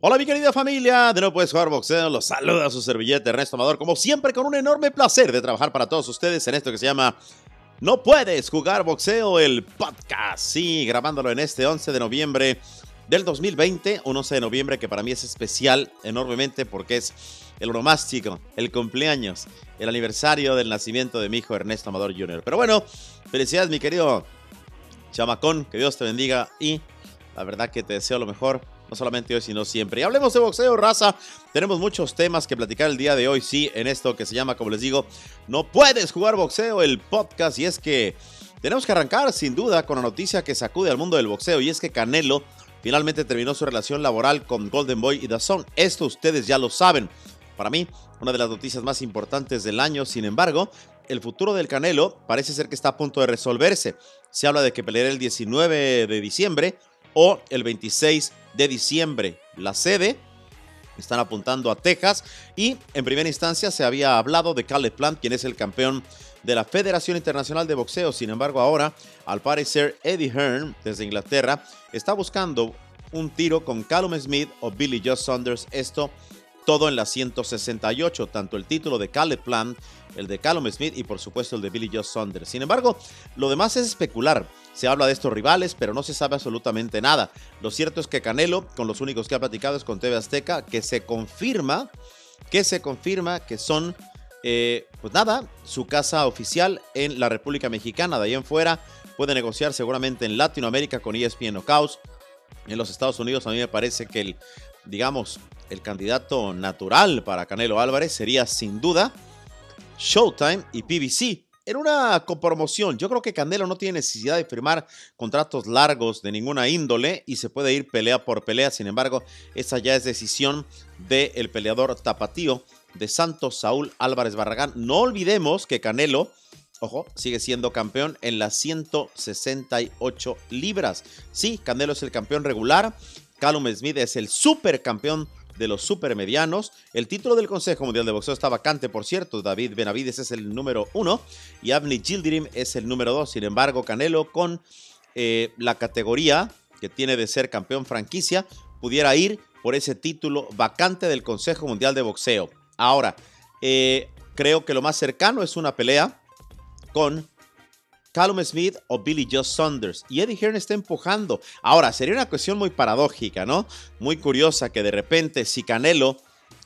Hola mi querida familia, de no puedes jugar boxeo, los saluda su servillete Ernesto Amador, como siempre con un enorme placer de trabajar para todos ustedes en esto que se llama No puedes jugar boxeo, el podcast, sí, grabándolo en este 11 de noviembre del 2020, un 11 de noviembre que para mí es especial enormemente porque es el onomástico, el cumpleaños, el aniversario del nacimiento de mi hijo Ernesto Amador Jr. Pero bueno, felicidades mi querido chamacón, que Dios te bendiga y la verdad que te deseo lo mejor, no solamente hoy, sino siempre. Y hablemos de boxeo, raza. Tenemos muchos temas que platicar el día de hoy, sí, en esto que se llama, como les digo, No puedes jugar boxeo, el podcast. Y es que tenemos que arrancar, sin duda, con la noticia que sacude al mundo del boxeo. Y es que Canelo finalmente terminó su relación laboral con Golden Boy y Dazón. Esto ustedes ya lo saben. Para mí, una de las noticias más importantes del año, sin embargo, el futuro del Canelo parece ser que está a punto de resolverse. Se habla de que peleará el 19 de diciembre o el 26 de diciembre. La sede están apuntando a Texas y en primera instancia se había hablado de Caleb Plant, quien es el campeón de la Federación Internacional de Boxeo. Sin embargo, ahora, al parecer, Eddie Hearn, desde Inglaterra, está buscando un tiro con Callum Smith o Billy Joe Saunders. Esto todo en la 168, tanto el título de Caleb Plant, el de Callum Smith y por supuesto el de Billy Joe Saunders. Sin embargo, lo demás es especular. Se habla de estos rivales, pero no se sabe absolutamente nada. Lo cierto es que Canelo, con los únicos que ha platicado es con TV Azteca, que se confirma, que se confirma que son, eh, pues nada, su casa oficial en la República Mexicana. De ahí en fuera puede negociar seguramente en Latinoamérica con ESPN Knockouts. En los Estados Unidos a mí me parece que el, digamos, el candidato natural para Canelo Álvarez sería sin duda Showtime y PBC. En una copromoción, yo creo que Canelo no tiene necesidad de firmar contratos largos de ninguna índole y se puede ir pelea por pelea. Sin embargo, esa ya es decisión del peleador tapatío de Santos Saúl Álvarez Barragán. No olvidemos que Canelo, ojo, sigue siendo campeón en las 168 libras. Sí, Canelo es el campeón regular. Callum Smith es el supercampeón de los supermedianos. El título del Consejo Mundial de Boxeo está vacante, por cierto. David Benavides es el número uno y Avni Gildirim es el número dos. Sin embargo, Canelo con eh, la categoría que tiene de ser campeón franquicia pudiera ir por ese título vacante del Consejo Mundial de Boxeo. Ahora, eh, creo que lo más cercano es una pelea con Callum Smith o Billy Joe Saunders. Y Eddie Hearn está empujando. Ahora, sería una cuestión muy paradójica, ¿no? Muy curiosa que de repente si Canelo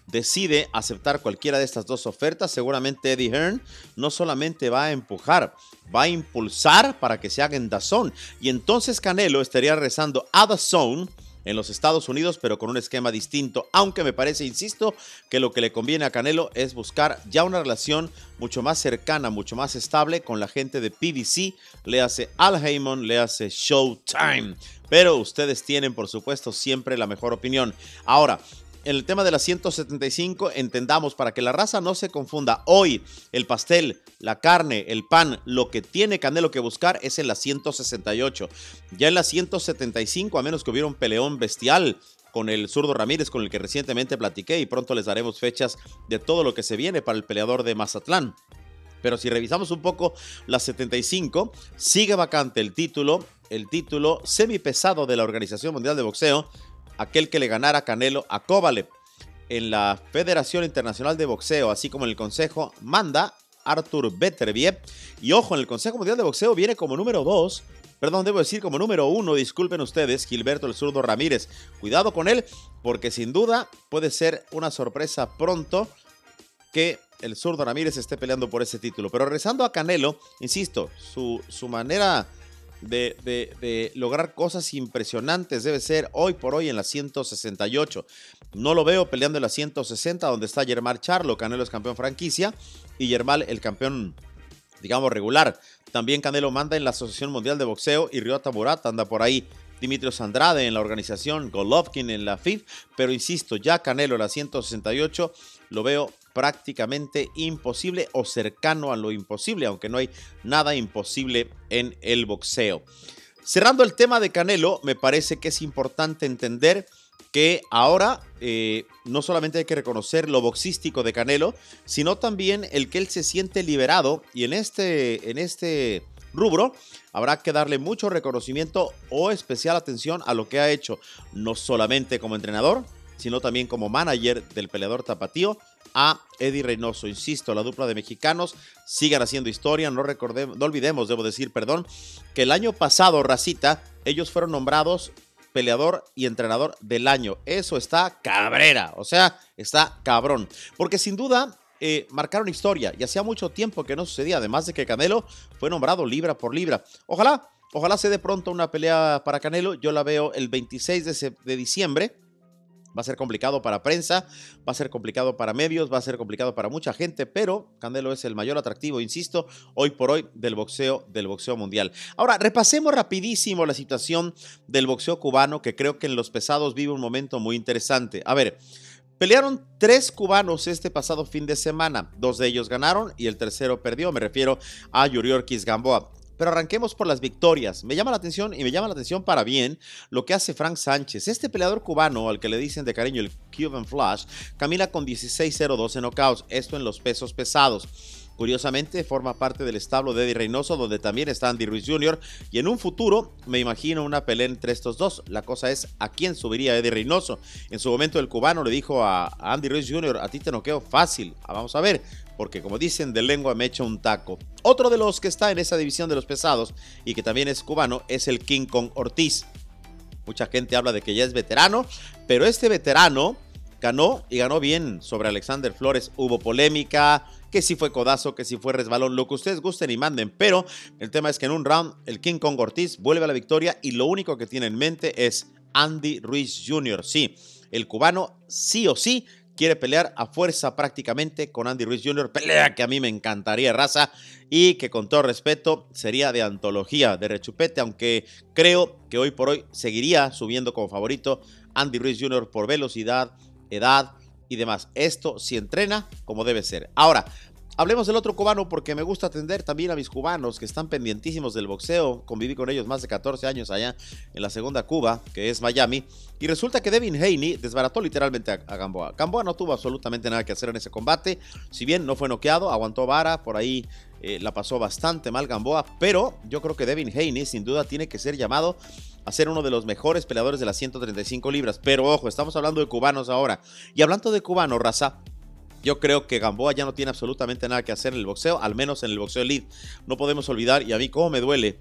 decide aceptar cualquiera de estas dos ofertas, seguramente Eddie Hearn no solamente va a empujar, va a impulsar para que se haga en Dazón. Y entonces Canelo estaría rezando a Dazón en los Estados Unidos, pero con un esquema distinto. Aunque me parece, insisto, que lo que le conviene a Canelo es buscar ya una relación mucho más cercana, mucho más estable con la gente de PBC. Le hace Al Heyman, le hace Showtime. Pero ustedes tienen, por supuesto, siempre la mejor opinión. Ahora, el tema de la 175, entendamos para que la raza no se confunda. Hoy el pastel, la carne, el pan, lo que tiene Canelo que buscar es en la 168. Ya en la 175, a menos que hubiera un peleón bestial con el zurdo Ramírez, con el que recientemente platiqué, y pronto les daremos fechas de todo lo que se viene para el peleador de Mazatlán. Pero si revisamos un poco la 75, sigue vacante el título, el título semipesado de la Organización Mundial de Boxeo aquel que le ganara Canelo a Kovalev. En la Federación Internacional de Boxeo, así como en el Consejo, manda Arthur Beterbiev. Y ojo, en el Consejo Mundial de Boxeo viene como número 2, perdón, debo decir como número 1, disculpen ustedes, Gilberto el Zurdo Ramírez. Cuidado con él, porque sin duda puede ser una sorpresa pronto que el Zurdo Ramírez esté peleando por ese título. Pero regresando a Canelo, insisto, su, su manera de, lograr cosas impresionantes debe ser hoy por hoy en la 168. No lo veo peleando en la 160, donde está Germán Charlo. Canelo es campeón franquicia y Germán el campeón, digamos, regular. También Canelo manda en la Asociación Mundial de Boxeo y Ryota Murata anda por ahí. Dimitrios Andrade en la organización, Golovkin en la FIF, pero insisto, ya Canelo en la 168 lo veo prácticamente imposible o cercano a lo imposible, aunque no hay nada imposible en el boxeo. Cerrando el tema de Canelo, me parece que es importante entender que ahora eh, no solamente hay que reconocer lo boxístico de Canelo, sino también el que él se siente liberado y en este, en este rubro habrá que darle mucho reconocimiento o especial atención a lo que ha hecho, no solamente como entrenador, sino también como manager del peleador tapatío a Eddie Reynoso. Insisto, la dupla de mexicanos sigan haciendo historia. No, recordemos, no olvidemos, debo decir, perdón, que el año pasado, Racita, ellos fueron nombrados peleador y entrenador del año. Eso está cabrera, o sea, está cabrón. Porque sin duda eh, marcaron historia y hacía mucho tiempo que no sucedía, además de que Canelo fue nombrado libra por libra. Ojalá, ojalá se dé pronto una pelea para Canelo. Yo la veo el 26 de, de diciembre Va a ser complicado para prensa, va a ser complicado para medios, va a ser complicado para mucha gente, pero Candelo es el mayor atractivo, insisto, hoy por hoy del boxeo, del boxeo mundial. Ahora, repasemos rapidísimo la situación del boxeo cubano, que creo que en los pesados vive un momento muy interesante. A ver, Pelearon tres cubanos este pasado fin de semana. Dos de ellos ganaron y el tercero perdió. Me refiero a Yuriorkis Gamboa. Pero arranquemos por las victorias. Me llama la atención y me llama la atención para bien lo que hace Frank Sánchez. Este peleador cubano, al que le dicen de cariño el Cuban Flash, camina con 16-0-12 knockouts, esto en los pesos pesados. Curiosamente, forma parte del establo de Eddie Reynoso, donde también está Andy Ruiz Jr. Y en un futuro, me imagino una pelea entre estos dos. La cosa es a quién subiría Eddie Reynoso. En su momento, el cubano le dijo a Andy Ruiz Jr.: A ti te noqueo fácil. Ah, vamos a ver, porque como dicen, de lengua me echa un taco. Otro de los que está en esa división de los pesados y que también es cubano es el King Kong Ortiz. Mucha gente habla de que ya es veterano, pero este veterano ganó y ganó bien sobre Alexander Flores. Hubo polémica, que si fue codazo, que si fue resbalón, lo que ustedes gusten y manden. Pero el tema es que en un round el King Kong Ortiz vuelve a la victoria y lo único que tiene en mente es Andy Ruiz Jr. Sí, el cubano sí o sí quiere pelear a fuerza prácticamente con Andy Ruiz Jr. Pelea que a mí me encantaría, raza, y que con todo respeto sería de antología, de rechupete, aunque creo que hoy por hoy seguiría subiendo como favorito Andy Ruiz Jr. por velocidad, edad y demás. Esto si entrena como debe ser. Ahora, Hablemos del otro cubano porque me gusta atender también a mis cubanos que están pendientísimos del boxeo. Conviví con ellos más de 14 años allá en la segunda Cuba, que es Miami. Y resulta que Devin Haney desbarató literalmente a, Gamboa. Gamboa no tuvo absolutamente nada que hacer en ese combate. Si bien no fue noqueado, aguantó vara, por ahí eh, la pasó bastante mal Gamboa. Pero yo creo que Devin Haney sin duda tiene que ser llamado a ser uno de los mejores peleadores de las 135 libras. Pero ojo, estamos hablando de cubanos ahora. Y hablando de cubanos, raza, yo creo que Gamboa ya no tiene absolutamente nada que hacer en el boxeo, al menos en el boxeo elite. No podemos olvidar, y a mí cómo me duele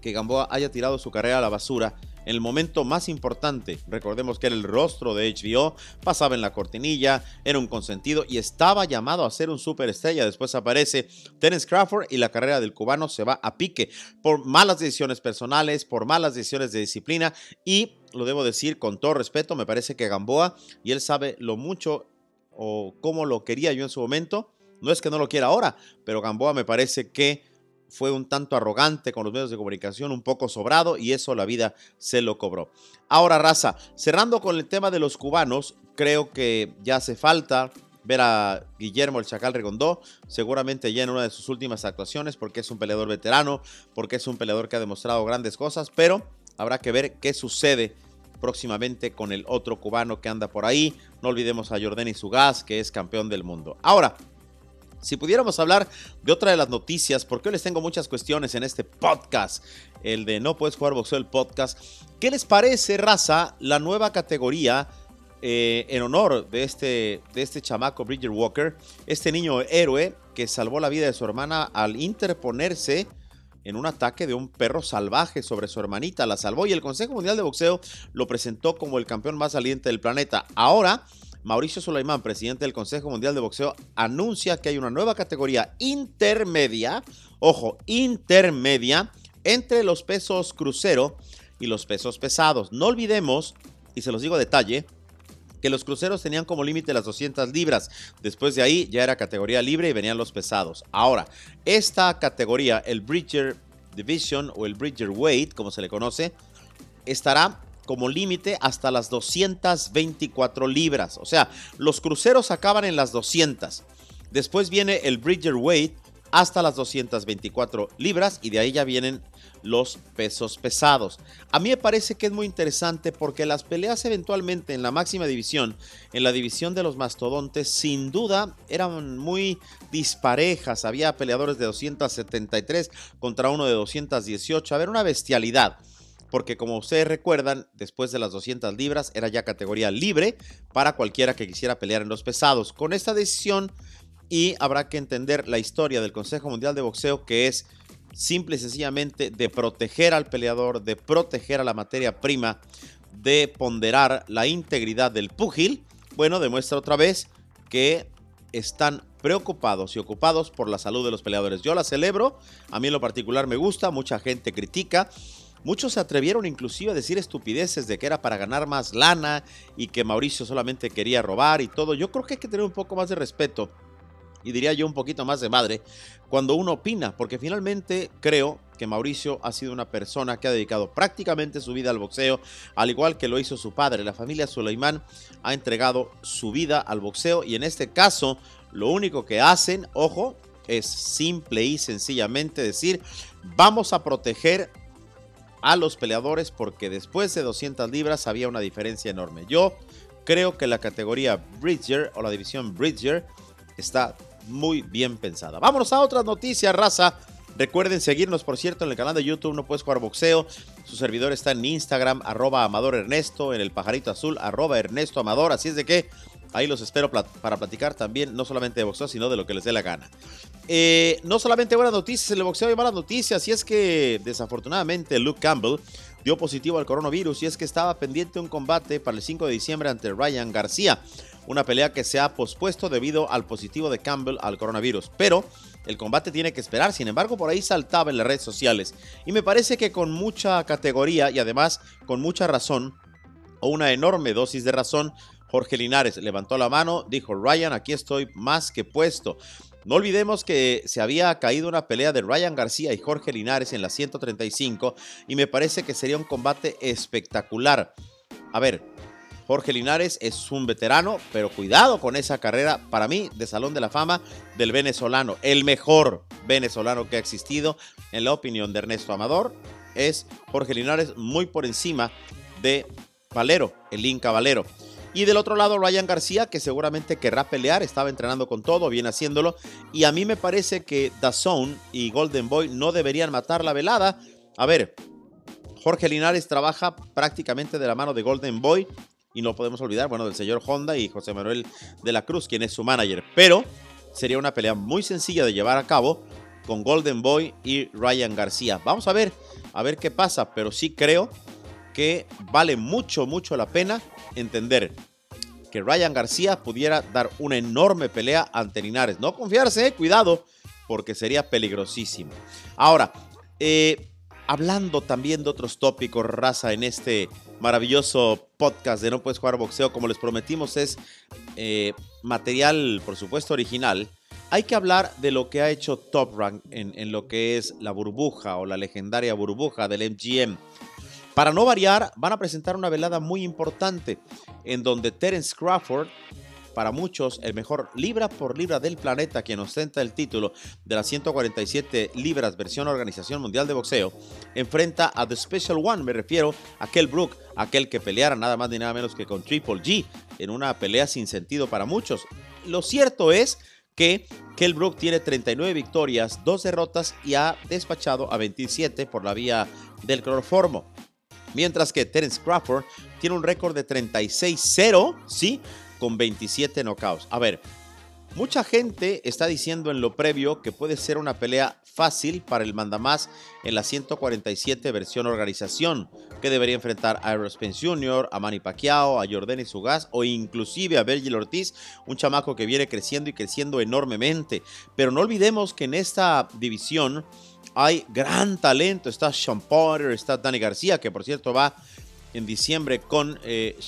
que Gamboa haya tirado su carrera a la basura en el momento más importante. Recordemos que era el rostro de HBO, pasaba en la cortinilla, era un consentido y estaba llamado a ser un superestrella. Después aparece Terence Crawford y la carrera del cubano se va a pique por malas decisiones personales, por malas decisiones de disciplina y lo debo decir con todo respeto, me parece que Gamboa y él sabe lo mucho o cómo lo quería yo en su momento. No es que no lo quiera ahora, pero Gamboa me parece que fue un tanto arrogante con los medios de comunicación, un poco sobrado y eso la vida se lo cobró. Ahora, raza, cerrando con el tema de los cubanos, creo que ya hace falta ver a Guillermo el Chacal Regondó, seguramente ya en una de sus últimas actuaciones, porque es un peleador veterano, porque es un peleador que ha demostrado grandes cosas, pero habrá que ver qué sucede próximamente con el otro cubano que anda por ahí. No olvidemos a Jordani Sugaz, que es campeón del mundo. Ahora, si pudiéramos hablar de otra de las noticias, porque hoy les tengo muchas cuestiones en este podcast, el de No Puedes Jugar Boxeo, el podcast. ¿Qué les parece, raza, la nueva categoría eh, en honor de este, de este chamaco Bridger Walker, este niño héroe que salvó la vida de su hermana al interponerse en un ataque de un perro salvaje sobre su hermanita. La salvó y el Consejo Mundial de Boxeo lo presentó como el campeón más saliente del planeta. Ahora, Mauricio Sulaimán, presidente del Consejo Mundial de Boxeo, anuncia que hay una nueva categoría intermedia, ojo, intermedia, entre los pesos crucero y los pesos pesados. No olvidemos, y se los digo a detalle, que los cruceros tenían como límite las 200 libras. Después de ahí ya era categoría libre y venían los pesados. Ahora, esta categoría, el Bridger Division o el Bridger Weight, como se le conoce, estará como límite hasta las 224 libras. O sea, los cruceros acaban en las 200. Después viene el Bridger Weight hasta las 224 libras y de ahí ya vienen los pesos pesados. A mí me parece que es muy interesante porque las peleas eventualmente en la máxima división, en la división de los mastodontes, sin duda eran muy disparejas. Había peleadores de 273 contra uno de 218. A ver, una bestialidad. porque como ustedes recuerdan, después de las 200 libras era ya categoría libre para cualquiera que quisiera pelear en los pesados. Con esta decisión y habrá que entender la historia del Consejo Mundial de Boxeo que es simple y sencillamente de proteger al peleador, de proteger a la materia prima, de ponderar la integridad del púgil, bueno, demuestra otra vez que están preocupados y ocupados por la salud de los peleadores. Yo la celebro, a mí en lo particular me gusta, mucha gente critica. Muchos se atrevieron inclusive a decir estupideces de que era para ganar más lana y que Mauricio solamente quería robar y todo. Yo creo que hay que tener un poco más de respeto y diría yo un poquito más de madre cuando uno opina, porque finalmente creo que Mauricio ha sido una persona que ha dedicado prácticamente su vida al boxeo, al igual que lo hizo su padre. La familia Suleimán ha entregado su vida al boxeo y en este caso lo único que hacen, ojo, es simple y sencillamente decir, vamos a proteger a los peleadores porque después de 200 libras había una diferencia enorme. Yo creo que la categoría Bridger o la división Bridger está muy bien pensada. Vámonos a otras noticias, raza. Recuerden seguirnos, por cierto, en el canal de YouTube No Puedes Jugar Boxeo. Su servidor está en Instagram, arroba Amador Ernesto, en el pajarito azul, arroba Ernesto Amador. Así es de que ahí los espero para platicar también, no solamente de boxeo, sino de lo que les dé la gana. Eh, no solamente buenas noticias el boxeo, hay malas noticias. Y es que desafortunadamente Luke Campbell dio positivo al coronavirus y es que estaba pendiente un combate para el 5 de diciembre ante Ryan García una pelea que se ha pospuesto debido al positivo de Campbell al coronavirus. Pero el combate tiene que esperar, sin embargo por ahí saltaba en las redes sociales. Y me parece que con mucha categoría y además con mucha razón, o una enorme dosis de razón, Jorge Linares levantó la mano, dijo Ryan, aquí estoy más que puesto. No olvidemos que se había caído una pelea de Ryan García y Jorge Linares en la 135 y me parece que sería un combate espectacular. A ver, Jorge Linares es un veterano, pero cuidado con esa carrera, para mí, de Salón de la Fama del venezolano. El mejor venezolano que ha existido, en la opinión de Ernesto Amador, es Jorge Linares, muy por encima de Valero, el Inca Valero. Y del otro lado, Ryan García, que seguramente querrá pelear, estaba entrenando con todo, viene haciéndolo. Y a mí me parece que Dazón y Golden Boy no deberían matar la velada. A ver, Jorge Linares trabaja prácticamente de la mano de Golden Boy y no podemos olvidar, bueno, del señor Honda y José Manuel de la Cruz, quien es su manager. Pero sería una pelea muy sencilla de llevar a cabo con Golden Boy y Ryan García. Vamos a ver, a ver qué pasa, pero sí creo que vale mucho, mucho la pena entender que Ryan García pudiera dar una enorme pelea ante Linares. No confiarse, eh, cuidado, porque sería peligrosísimo. Ahora, eh, hablando también de otros tópicos, raza, en este maravilloso podcast de No Puedes Jugar Boxeo, como les prometimos, es eh, material, por supuesto, original. Hay que hablar de lo que ha hecho Top Rank en, en lo que es la burbuja o la legendaria burbuja del MGM. Para no variar, van a presentar una velada muy importante en donde Terence Crawford para muchos el mejor libra por libra del planeta, quien ostenta el título de las 147 libras versión Organización Mundial de Boxeo, enfrenta a The Special One, me refiero a Kell Brook, aquel que peleara nada más ni nada menos que con Triple G, en una pelea sin sentido para muchos. Lo cierto es que Kell Brook tiene 39 victorias, 2 derrotas y ha despachado a 27 por la vía del cloroformo. Mientras que Terence Crawford tiene un récord de 36-0, ¿sí? Con 27 knockouts. A ver, mucha gente está diciendo en lo previo que puede ser una pelea fácil para el mandamás en la 147 versión organización, que debería enfrentar a Errol Spence Jr., a Manny Pacquiao, a Jordan Sugas o inclusive a Virgil Ortiz, un chamaco que viene creciendo y creciendo enormemente. Pero no olvidemos que en esta división hay gran talento. Está Sean Potter, está Danny García, que por cierto va en diciembre con, eh,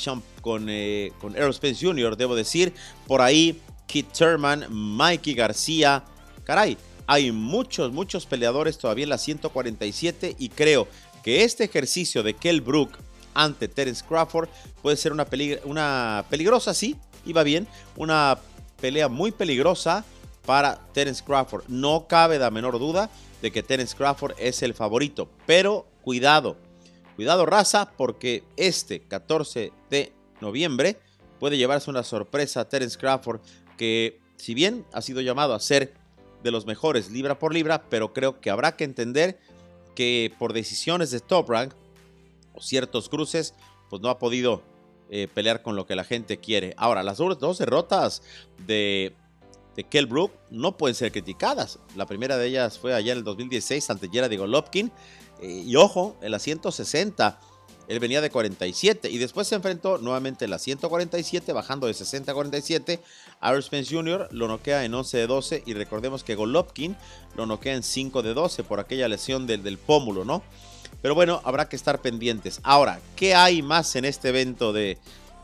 con, eh, con Spence Jr., debo decir. Por ahí, Kit Thurman, Mikey García. Caray, hay muchos, muchos peleadores todavía en la 147 y creo que este ejercicio de Kell Brook ante Terence Crawford puede ser una, una peligrosa, sí, iba bien, una pelea muy peligrosa para Terence Crawford. No cabe la menor duda de que Terence Crawford es el favorito, pero cuidado, Cuidado raza porque este 14 de noviembre puede llevarse una sorpresa a Terence Crawford que si bien ha sido llamado a ser de los mejores libra por libra, pero creo que habrá que entender que por decisiones de Top Rank o ciertos cruces, pues no ha podido eh, pelear con lo que la gente quiere. Ahora, las dos derrotas de, de Kell Brook no pueden ser criticadas. La primera de ellas fue allá en el 2016 ante Gerard Golovkin. Eh, y ojo, en la 160 él venía de 47 y después se enfrentó nuevamente en la 147, bajando de 60 a 47. Irish Spence Jr. lo noquea en 11 de 12 y recordemos que Golovkin lo noquea en 5 de 12 por aquella lesión del, del pómulo, ¿no? Pero bueno, habrá que estar pendientes. Ahora, ¿qué hay más en este evento de,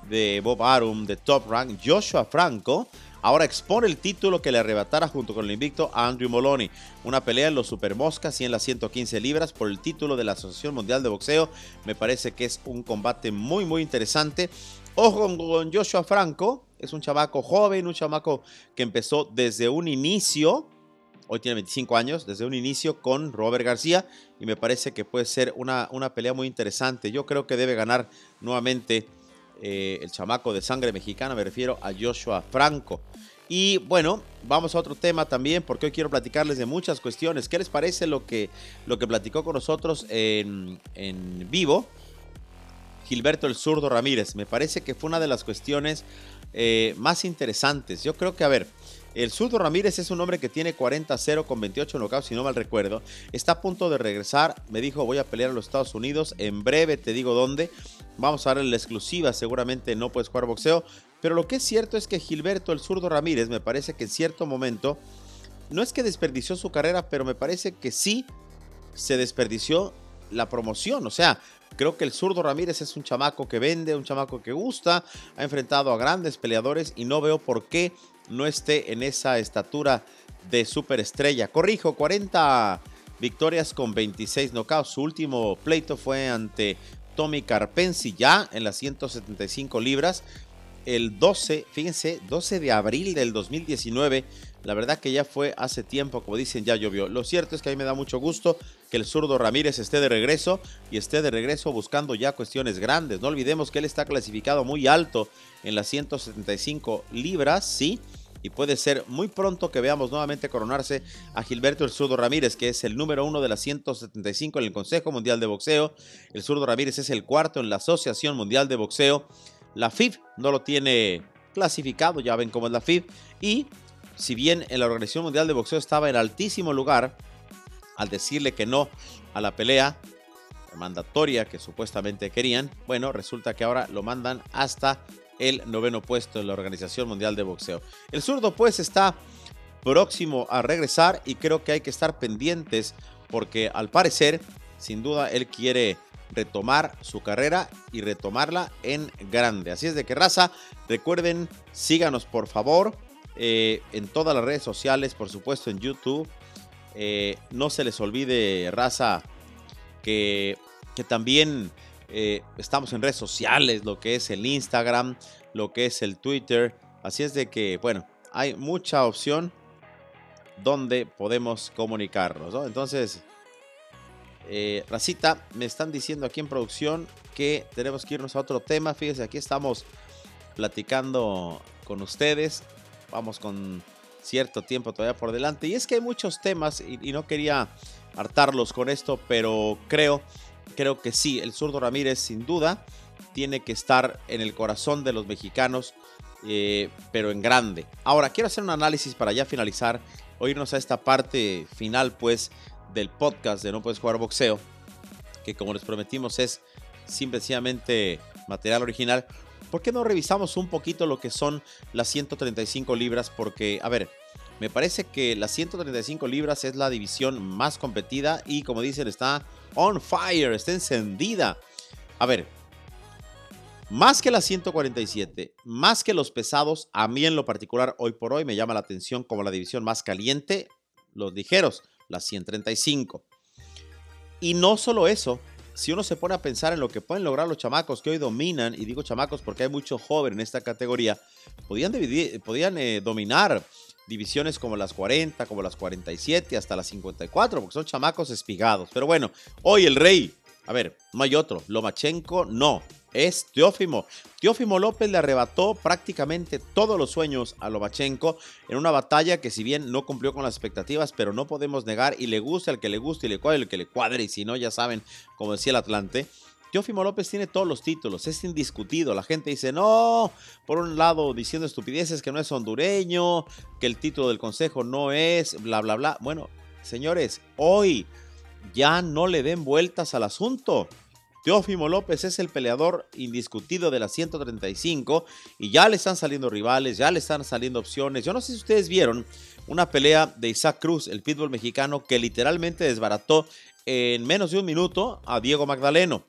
de Bob Arum, de Top Rank? Joshua Franco ahora expone el título que le arrebatara junto con el invicto a Andrew Moloney. Una pelea en los Super Moscas y en las 115 libras por el título de la Asociación Mundial de Boxeo. Me parece que es un combate muy, muy interesante. Ojo con Joshua Franco, es un chamaco joven, un chamaco que empezó desde un inicio, hoy tiene 25 años, desde un inicio con Robert García y me parece que puede ser una, una pelea muy interesante. Yo creo que debe ganar nuevamente eh, el chamaco de sangre mexicana, me refiero a Joshua Franco. Y bueno, vamos a otro tema también, porque hoy quiero platicarles de muchas cuestiones. ¿Qué les parece lo que, lo que platicó con nosotros en, en vivo? Gilberto el Zurdo Ramírez. Me parece que fue una de las cuestiones eh, más interesantes. Yo creo que, a ver, el Zurdo Ramírez es un hombre que tiene 40-0 con 28 knockouts, si no mal recuerdo. Está a punto de regresar. Me dijo, voy a pelear a los Estados Unidos. En breve te digo dónde. Vamos a darle la exclusiva. Seguramente no puedes jugar boxeo. Pero lo que es cierto es que Gilberto el Zurdo Ramírez me parece que en cierto momento, no es que desperdició su carrera, pero me parece que sí se desperdició la promoción. O sea, creo que el zurdo Ramírez es un chamaco que vende, un chamaco que gusta, ha enfrentado a grandes peleadores y no veo por qué no esté en esa estatura de superestrella. Corrijo, 40 victorias con 26 knockouts. Su último pleito fue ante Tommy Carpensi ya en las 175 libras. El 12, fíjense, 12 de abril del 2019. La verdad que ya fue hace tiempo, como dicen, ya llovió. Lo cierto es que a mí me da mucho gusto que el zurdo Ramírez esté de regreso y esté de regreso buscando ya cuestiones grandes. No olvidemos que él está clasificado muy alto en las 175 libras, sí, y puede ser muy pronto que veamos nuevamente coronarse a Gilberto el Zurdo Ramírez, que es el número uno de las 175 en el Consejo Mundial de Boxeo. El Zurdo Ramírez es el cuarto en la Asociación Mundial de Boxeo. La FIB no lo tiene clasificado, ya ven cómo es la FIB. Y si bien en la Organización Mundial de Boxeo estaba en altísimo lugar, al decirle que no a la pelea mandatoria que supuestamente querían, bueno, resulta que ahora lo mandan hasta el noveno puesto en la Organización Mundial de Boxeo. El zurdo pues está próximo a regresar y creo que hay que estar pendientes porque al parecer, sin duda, él quiere retomar su carrera y retomarla en grande. Así es de que raza, recuerden, síganos por favor eh, en todas las redes sociales, por supuesto en YouTube. Eh, no se les olvide, raza, que, que también eh, estamos en redes sociales, lo que es el Instagram, lo que es el Twitter. Así es de que, bueno, hay mucha opción donde podemos comunicarnos, ¿no? Entonces, eh, Racita, me están diciendo aquí en producción que tenemos que irnos a otro tema. Fíjense, aquí estamos platicando con ustedes. Vamos con cierto tiempo todavía por delante. Y es que hay muchos temas y, y no quería hartarlos con esto, pero creo creo que sí, el zurdo Ramírez sin duda tiene que estar en el corazón de los mexicanos, eh, pero en grande. Ahora, quiero hacer un análisis para ya finalizar, o irnos a esta parte final, pues, del podcast de No Puedes Jugar Boxeo, que como les prometimos es simplemente material original. ¿Por qué no revisamos un poquito lo que son las 135 libras? Porque, a ver, me parece que las 135 libras es la división más competida y, como dicen, está on fire, está encendida. A ver, más que la 147, más que los pesados, a mí en lo particular hoy por hoy me llama la atención como la división más caliente, los ligeros, la 135. Y no solo eso, si uno se pone a pensar en lo que pueden lograr los chamacos que hoy dominan, y digo chamacos porque hay mucho joven en esta categoría, podían, dividir, eh, dominar divisiones como las 40, como las 47, hasta las 54, porque son chamacos espigados. Pero bueno, hoy el rey, a ver, no hay otro, Lomachenko no, es Teófimo. Teófimo López le arrebató prácticamente todos los sueños a Lomachenko en una batalla que si bien no cumplió con las expectativas, pero no podemos negar y le gusta al que le guste y le cuadre el que le cuadre y si no ya saben, como decía el Atlante, Teófimo López tiene todos los títulos, es indiscutido. La gente dice, no, por un lado diciendo estupideces que no es hondureño, que el título del consejo no es, bla, bla, bla. Bueno, señores, hoy ya no le den vueltas al asunto. Teófimo López es el peleador indiscutido de la 135 y ya le están saliendo rivales, ya le están saliendo opciones. Yo no sé si ustedes vieron una pelea de Isaac Cruz, el pitbull mexicano, que literalmente desbarató en menos de un minuto a Diego Magdaleno.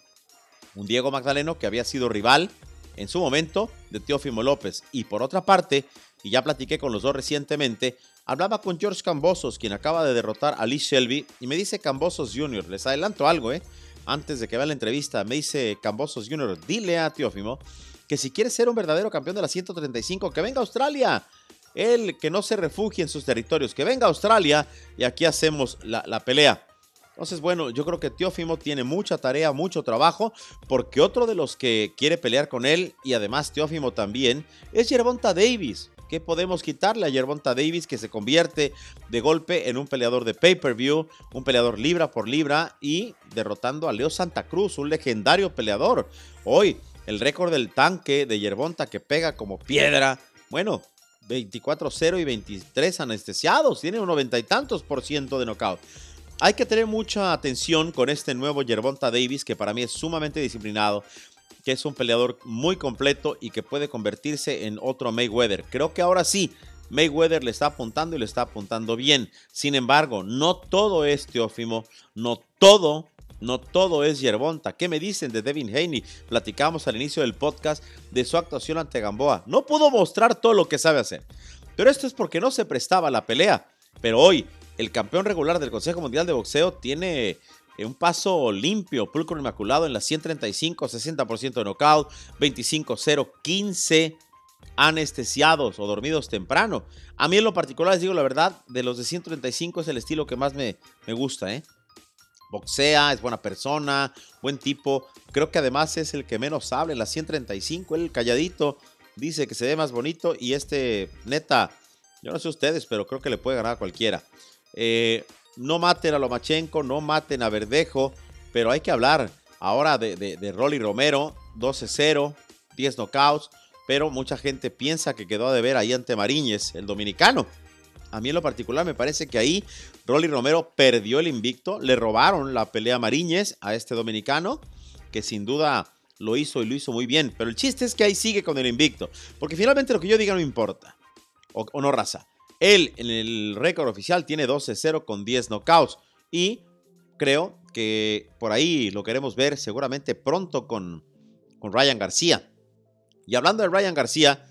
Un Diego Magdaleno que había sido rival en su momento de Teófimo López. Y por otra parte, y ya platiqué con los dos recientemente, hablaba con George Cambosos, quien acaba de derrotar a Lee Shelby, y me dice Cambosos Jr., les adelanto algo, ¿eh? Antes de que vea la entrevista, me dice Cambosos Jr., dile a Teófimo que si quiere ser un verdadero campeón de la 135, que venga a Australia. Él que no se refugie en sus territorios, que venga a Australia y aquí hacemos la, la pelea. Entonces, bueno, yo creo que Teófimo tiene mucha tarea, mucho trabajo, porque otro de los que quiere pelear con él, y además Teófimo también, es Yerbonta Davis. ¿Qué podemos quitarle a Yerbonta Davis que se convierte de golpe en un peleador de pay-per-view, un peleador libra por libra y derrotando a Leo Santa Cruz, un legendario peleador? Hoy, el récord del tanque de Yerbonta que pega como piedra, bueno, 24-0 y 23 anestesiados, tiene un noventa y tantos por ciento de knockout. Hay que tener mucha atención con este nuevo Yerbonta Davis, que para mí es sumamente disciplinado, que es un peleador muy completo y que puede convertirse en otro Mayweather. Creo que ahora sí, Mayweather le está apuntando y le está apuntando bien. Sin embargo, no todo es Teófimo, no todo, no todo es Yerbonta. ¿Qué me dicen de Devin Haney? Platicamos al inicio del podcast de su actuación ante Gamboa. No pudo mostrar todo lo que sabe hacer. Pero esto es porque no se prestaba la pelea. Pero hoy el campeón regular del Consejo Mundial de Boxeo tiene eh, un paso limpio, pulcro inmaculado en las 135, 60% de knockout, 25-0, 15 anestesiados o dormidos temprano. A mí en lo particular les digo la verdad, de los de 135 es el estilo que más me, me gusta, ¿eh? Boxea, es buena persona, buen tipo. Creo que además es el que menos habla en las 135, el calladito, dice que se ve más bonito y este, neta, yo no sé ustedes, pero creo que le puede ganar a cualquiera. Eh, no maten a Lomachenko, no maten a Verdejo, pero hay que hablar ahora de, de, Rolly Romero, 12-0, 10 knockouts, pero mucha gente piensa que quedó de ver ahí ante Mariñez, el dominicano. A mí en lo particular me parece que ahí Rolly Romero perdió el invicto, le robaron la pelea a Mariñez a este dominicano, que sin duda lo hizo y lo hizo muy bien, pero el chiste es que ahí sigue con el invicto, porque finalmente lo que yo diga no importa, o, o no raza. Él en el récord oficial tiene 12-0 con 10 knockouts y creo que por ahí lo queremos ver seguramente pronto con, con Ryan García. Y hablando de Ryan García,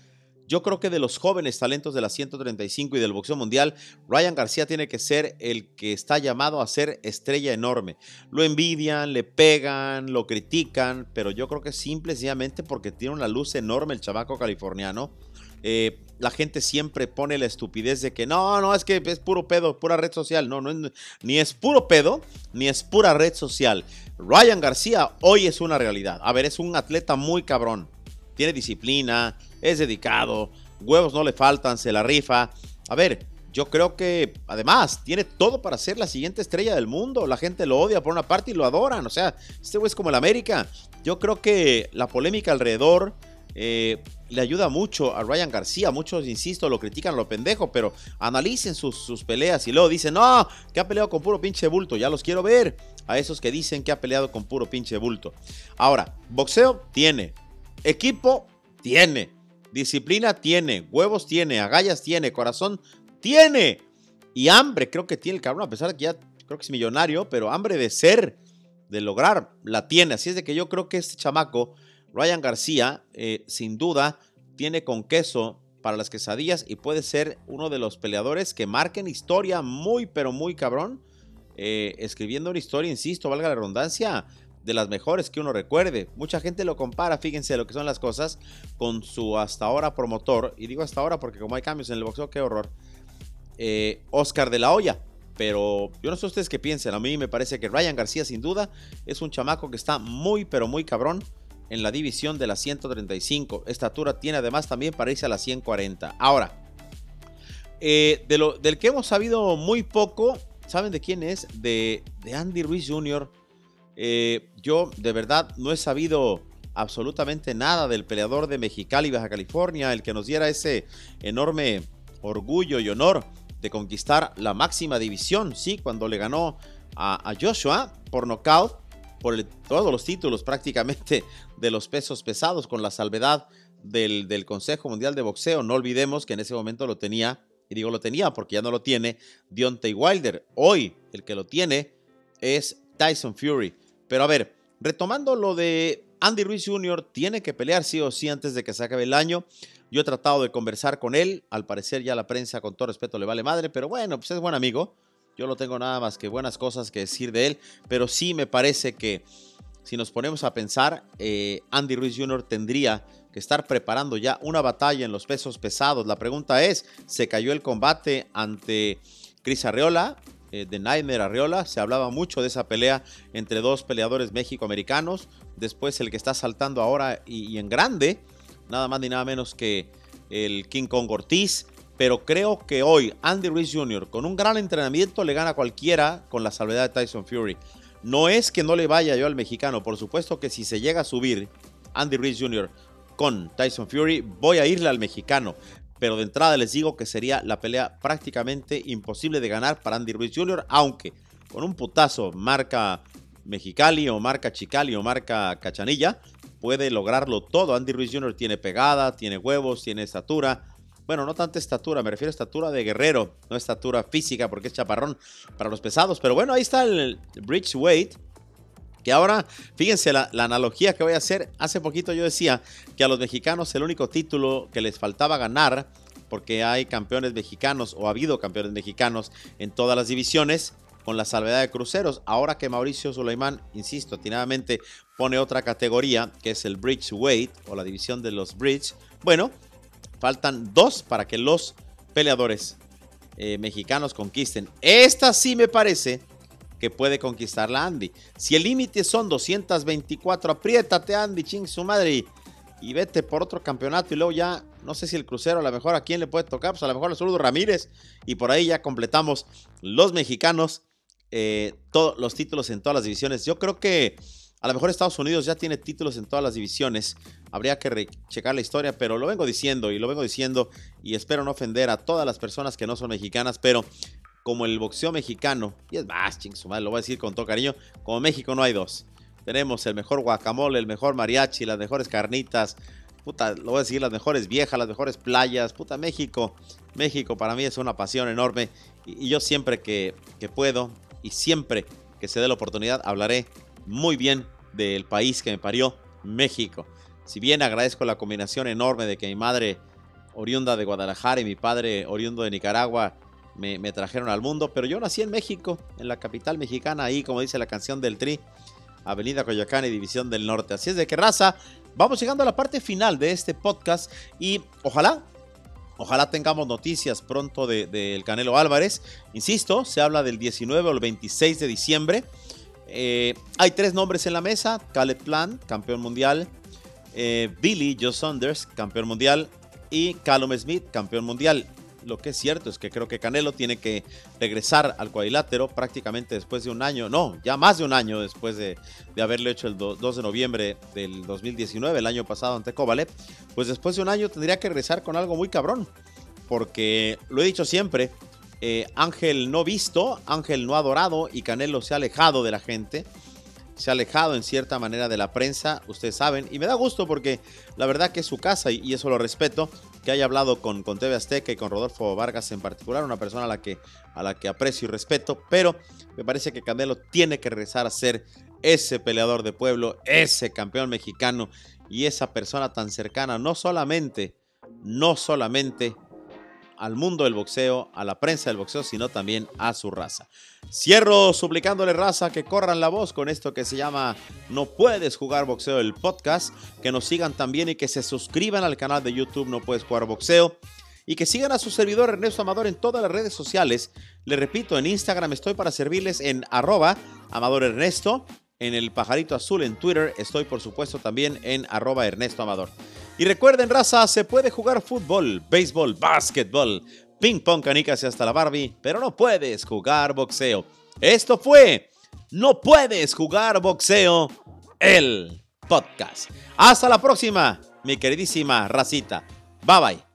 yo creo que de los jóvenes talentos de la 135 y del boxeo mundial, Ryan García tiene que ser el que está llamado a ser estrella enorme. Lo envidian, le pegan, lo critican, pero yo creo que simple sencillamente porque tiene una luz enorme el chavaco californiano. Eh, la gente siempre pone la estupidez de que no, no, es que es puro pedo, pura red social. No, no ni es puro pedo, ni es pura red social. Ryan García hoy es una realidad. A ver, es un atleta muy cabrón. Tiene disciplina, es dedicado, huevos no le faltan, se la rifa. A ver, yo creo que además tiene todo para ser la siguiente estrella del mundo. La gente lo odia por una parte y lo adoran. O sea, este güey es como el América. Yo creo que la polémica alrededor eh, le ayuda mucho a Ryan García. Muchos, insisto, lo critican lo pendejo, pero analicen sus, sus, peleas y luego dicen, no, que ha peleado con puro pinche bulto. Ya los quiero ver a esos que dicen que ha peleado con puro pinche bulto. Ahora, boxeo tiene, equipo tiene, disciplina tiene, huevos tiene, agallas tiene, corazón tiene y hambre creo que tiene el cabrón, a pesar de que ya creo que es millonario, pero hambre de ser, de lograr, la tiene. Así es de que yo creo que este chamaco Ryan García, eh, sin duda, tiene con queso para las quesadillas y puede ser uno de los peleadores que marquen historia muy, pero muy cabrón. Eh, escribiendo una historia, insisto, valga la redundancia, de las mejores que uno recuerde. Mucha gente lo compara, fíjense lo que son las cosas, con su hasta ahora promotor. Y digo hasta ahora porque como hay cambios en el boxeo, qué horror. Eh, Oscar de la Hoya. Pero yo no sé ustedes qué piensan. A mí me parece que Ryan García sin duda es un chamaco que está muy, pero muy cabrón en la división de las 135. Estatura tiene además también para irse a las 140. Ahora, eh, de lo, del que hemos sabido muy poco, ¿saben de quién es? De, de Andy Ruiz Jr., Eh, yo de verdad no he sabido absolutamente nada del peleador de Mexicali, Baja California, el que nos diera ese enorme orgullo y honor de conquistar la máxima división, sí, cuando le ganó a, Joshua por nocaut, por todos los títulos prácticamente de los pesos pesados, con la salvedad del, del, Consejo Mundial de Boxeo. No olvidemos que en ese momento lo tenía, y digo lo tenía porque ya no lo tiene, Deontay Wilder. Hoy el que lo tiene es Tyson Fury. Pero a ver, retomando lo de Andy Ruiz Jr., tiene que pelear sí o sí antes de que se acabe el año. Yo he tratado de conversar con él, al parecer ya la prensa con todo respeto le vale madre, pero bueno, pues es buen amigo. Yo no tengo nada más que buenas cosas que decir de él, pero sí me parece que si nos ponemos a pensar, eh, Andy Ruiz Jr. tendría que estar preparando ya una batalla en los pesos pesados. La pregunta es, ¿se cayó el combate ante Chris Arreola? Eh, de Nightmare Arreola, se hablaba mucho de esa pelea entre dos peleadores mexicoamericanos, después el que está saltando ahora y en grande, nada más ni nada menos que el King Kong Ortiz. Pero creo que hoy Andy Ruiz Jr. con un gran entrenamiento le gana a cualquiera con la salvedad de Tyson Fury. No es que no le vaya yo al mexicano, por supuesto que si se llega a subir Andy Ruiz Jr. con Tyson Fury, voy a irle al mexicano. Pero de entrada les digo que sería la pelea prácticamente imposible de ganar para Andy Ruiz Jr., aunque con un putazo marca Mexicali o marca Chicali o marca Cachanilla, puede lograrlo todo. Andy Ruiz Jr. tiene pegada, tiene huevos, tiene estatura. Bueno, no tanta estatura, me refiero a estatura de guerrero, no estatura física porque es chaparrón para los pesados. Pero bueno, ahí está el Bridge Weight. Que ahora, fíjense la, la, analogía que voy a hacer. Hace poquito yo decía que a los mexicanos el único título que les faltaba ganar, porque hay campeones mexicanos o ha habido campeones mexicanos en todas las divisiones, con la salvedad de cruceros. Ahora que Mauricio Suleiman, insisto, atinadamente pone otra categoría que es el Bridge Weight o la división de los Bridge. Bueno, faltan dos para que los peleadores eh, mexicanos conquisten. Esta sí me parece que puede conquistarla Andy. Si el límite son 224, apriétate Andy, ching su madre y, vete por otro campeonato y luego ya, no sé si el crucero a lo mejor a quién le puede tocar, pues a lo mejor a Saludo Ramírez y por ahí ya completamos los mexicanos, eh, todos los títulos en todas las divisiones. Yo creo que a lo mejor Estados Unidos ya tiene títulos en todas las divisiones. Habría que checar la historia, pero lo vengo diciendo y lo vengo diciendo y espero no ofender a todas las personas que no son mexicanas, pero como el boxeo mexicano, y es más, ching, lo voy a decir con todo cariño, como México no hay dos. Tenemos el mejor guacamole, el mejor mariachi, las mejores carnitas, puta, lo voy a decir, las mejores viejas, las mejores playas, puta, México, México para mí es una pasión enorme y, yo siempre que, que puedo y siempre que se dé la oportunidad hablaré muy bien del país que me parió, México. Si bien agradezco la combinación enorme de que mi madre oriunda de Guadalajara y mi padre oriundo de Nicaragua me, trajeron al mundo, pero yo nací en México, en la capital mexicana, ahí como dice la canción del Tri, Avenida Coyoacán y División del Norte. Así es de que raza, vamos llegando a la parte final de este podcast y ojalá Ojalá tengamos noticias pronto del de, Canelo Álvarez. Insisto, se habla del 19 o el 26 de diciembre. Eh, hay tres nombres en la mesa: Caleb Plant, campeón mundial, eh, Billy Joe Saunders, campeón mundial, y Callum Smith, campeón mundial. Lo que es cierto es que creo que Canelo tiene que regresar al cuadrilátero prácticamente después de un año, no, ya más de un año después de, de haberlo hecho el 2 de noviembre del 2019, el año pasado ante Kovalev. Pues después de un año tendría que regresar con algo muy cabrón, porque lo he dicho siempre, eh, Ángel no visto, Ángel no adorado y Canelo se ha alejado de la gente, se ha alejado en cierta manera de la prensa, ustedes saben, y me da gusto porque la verdad que es su casa y, eso lo respeto, que haya hablado con, con TV Azteca y con Rodolfo Vargas en particular, una persona a la, que, a la que aprecio y respeto, pero me parece que Canelo tiene que regresar a ser ese peleador de pueblo, ese campeón mexicano y esa persona tan cercana, no solamente, no solamente al mundo del boxeo, a la prensa del boxeo, sino también a su raza. Cierro suplicándole raza que corran la voz con esto que se llama No puedes jugar boxeo el podcast, que nos sigan también y que se suscriban al canal de YouTube No puedes jugar boxeo y que sigan a su servidor Ernesto Amador en todas las redes sociales. Le repito, en Instagram estoy para servirles en arroba Amador Ernesto, en el pajarito azul en Twitter estoy por supuesto también en arroba Ernesto Amador. Y recuerden, raza, se puede jugar fútbol, béisbol, básquetbol, ping pong, canicas y hasta la Barbie, pero no puedes jugar boxeo. Esto fue No puedes jugar boxeo, el podcast. Hasta la próxima, mi queridísima racita. Bye bye.